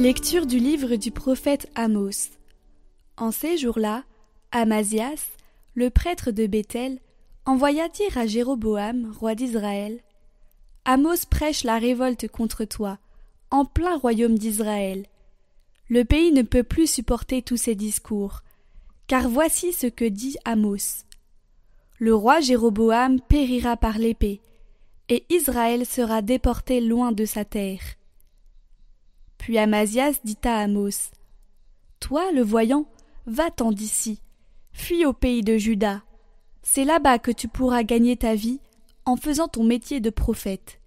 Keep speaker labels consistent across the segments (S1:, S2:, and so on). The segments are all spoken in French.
S1: Lecture du livre du prophète Amos. En ces jours-là, Amasias, le prêtre de Béthel, envoya dire à Jéroboam, roi d'Israël Amos prêche la révolte contre toi, en plein royaume d'Israël. Le pays ne peut plus supporter tous ces discours, car voici ce que dit Amos. Le roi Jéroboam périra par l'épée, et Israël sera déporté loin de sa terre. Puis Amasias dit à Amos Toi, le voyant, va-t'en d'ici, fuis au pays de Juda. C'est là-bas que tu pourras gagner ta vie en faisant ton métier de prophète.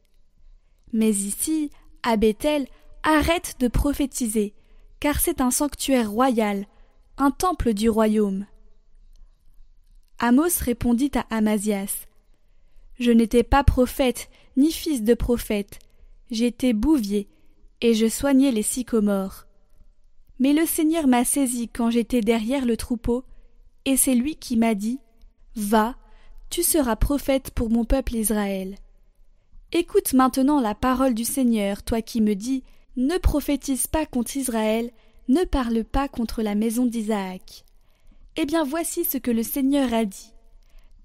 S1: Mais ici, à Bethel, arrête de prophétiser, car c'est un sanctuaire royal, un temple du royaume. Amos répondit à Amasias Je n'étais pas prophète, ni fils de prophète, j'étais bouvier, et je soignais les sycomores. Mais le Seigneur m'a saisi quand j'étais derrière le troupeau, et c'est lui qui m'a dit Va, tu seras prophète pour mon peuple Israël. Écoute maintenant la parole du Seigneur, toi qui me dis Ne prophétise pas contre Israël, ne parle pas contre la maison d'Isaac. Eh bien voici ce que le Seigneur a dit.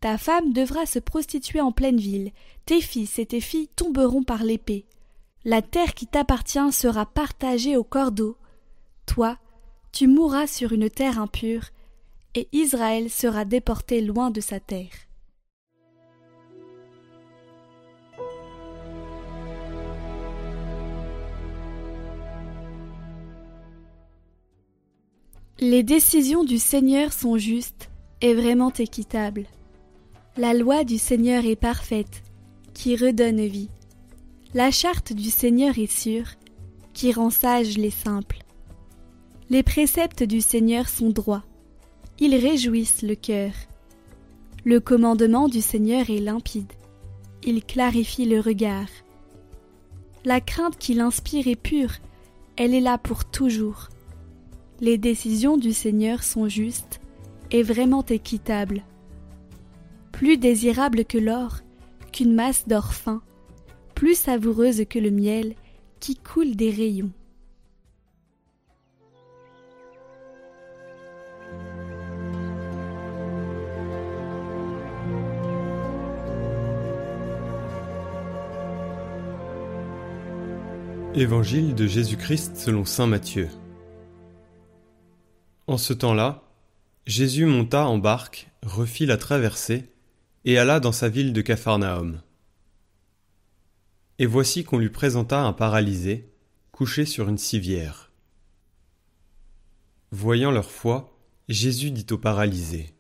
S1: Ta femme devra se prostituer en pleine ville, tes fils et tes filles tomberont par l'épée. La terre qui t'appartient sera partagée au cordeau. Toi, tu mourras sur une terre impure, et Israël sera déporté loin de sa terre. Les décisions du Seigneur sont justes et vraiment équitables. La loi du Seigneur est parfaite, qui redonne vie. La charte du Seigneur est sûre, qui rend sages les simples. Les préceptes du Seigneur sont droits, ils réjouissent le cœur. Le commandement du Seigneur est limpide, il clarifie le regard. La crainte qu'il inspire est pure, elle est là pour toujours. Les décisions du Seigneur sont justes et vraiment équitables. Plus désirable que l'or, qu'une masse d'or fin, plus savoureuse que le miel qui coule des rayons.
S2: Évangile de Jésus-Christ selon Saint Matthieu. En ce temps-là, Jésus monta en barque, refit la traversée, et alla dans sa ville de Capharnaüm. Et voici qu'on lui présenta un paralysé, couché sur une civière. Voyant leur foi, Jésus dit au paralysé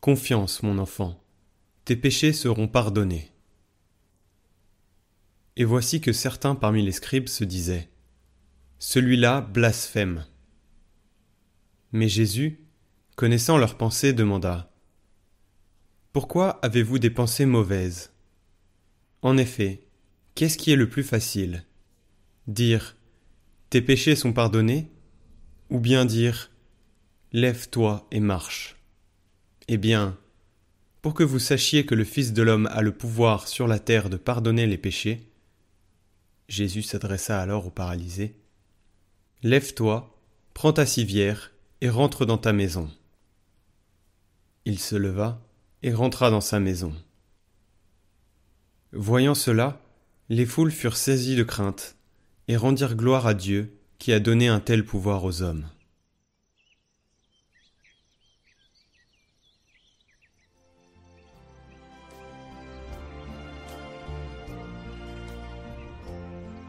S2: Confiance, mon enfant, tes péchés seront pardonnés. Et voici que certains parmi les scribes se disaient Celui-là blasphème. Mais Jésus, connaissant leurs pensées, demanda Pourquoi avez-vous des pensées mauvaises? En effet, qu'est-ce qui est le plus facile? Dire Tes péchés sont pardonnés ou bien dire Lève-toi et marche? Eh bien, pour que vous sachiez que le Fils de l'homme a le pouvoir sur la terre de pardonner les péchés, Jésus s'adressa alors au paralysé. Lève-toi, prends ta civière et rentre dans ta maison. Il se leva et rentra dans sa maison. Voyant cela, les foules furent saisies de crainte et rendirent gloire à Dieu qui a donné un tel pouvoir aux hommes.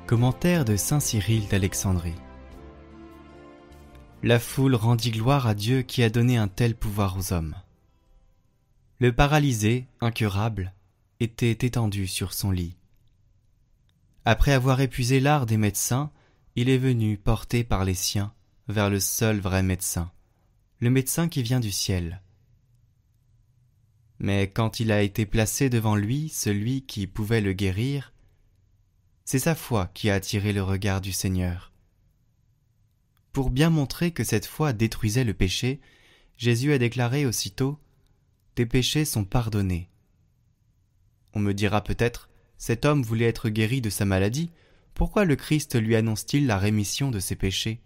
S3: Commentaire de Saint Cyril d'Alexandrie la foule rendit gloire à Dieu qui a donné un tel pouvoir aux hommes. Le paralysé, incurable, était étendu sur son lit. Après avoir épuisé l'art des médecins, il est venu porté par les siens vers le seul vrai médecin, le médecin qui vient du ciel. Mais quand il a été placé devant lui celui qui pouvait le guérir, c'est sa foi qui a attiré le regard du Seigneur. Pour bien montrer que cette foi détruisait le péché, Jésus a déclaré aussitôt Tes péchés sont pardonnés. On me dira peut-être Cet homme voulait être guéri de sa maladie, pourquoi le Christ lui annonce-t-il la rémission de ses péchés?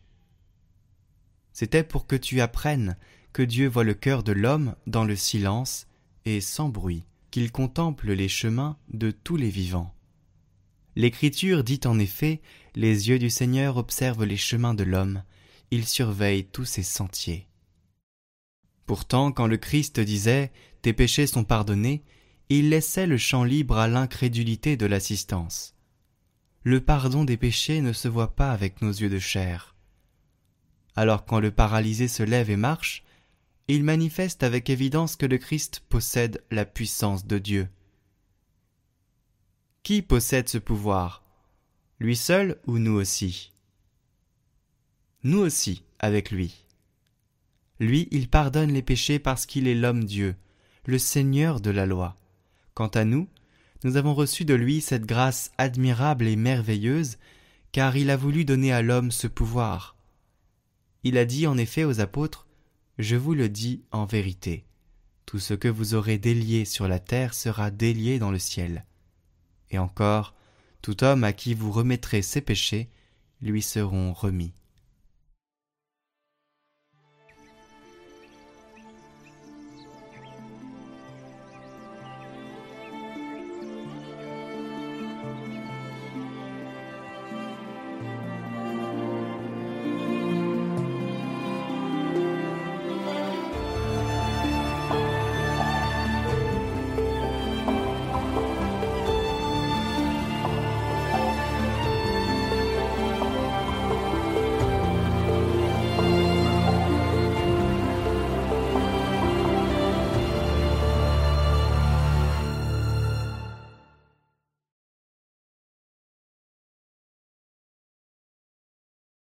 S3: C'était pour que tu apprennes que Dieu voit le cœur de l'homme dans le silence et sans bruit, qu'il contemple les chemins de tous les vivants. L'Écriture dit en effet Les yeux du Seigneur observent les chemins de l'homme, il surveille tous ses sentiers. Pourtant, quand le Christ disait Tes péchés sont pardonnés, il laissait le champ libre à l'incrédulité de l'assistance. Le pardon des péchés ne se voit pas avec nos yeux de chair. Alors quand le paralysé se lève et marche, il manifeste avec évidence que le Christ possède la puissance de Dieu. Qui possède ce pouvoir? Lui seul ou nous aussi? Nous aussi avec lui. Lui, il pardonne les péchés parce qu'il est l'homme Dieu, le Seigneur de la loi. Quant à nous, nous avons reçu de lui cette grâce admirable et merveilleuse, car il a voulu donner à l'homme ce pouvoir. Il a dit en effet aux apôtres je vous le dis en vérité, tout ce que vous aurez délié sur la terre sera délié dans le ciel. Et encore, tout homme à qui vous remettrez ses péchés lui seront remis.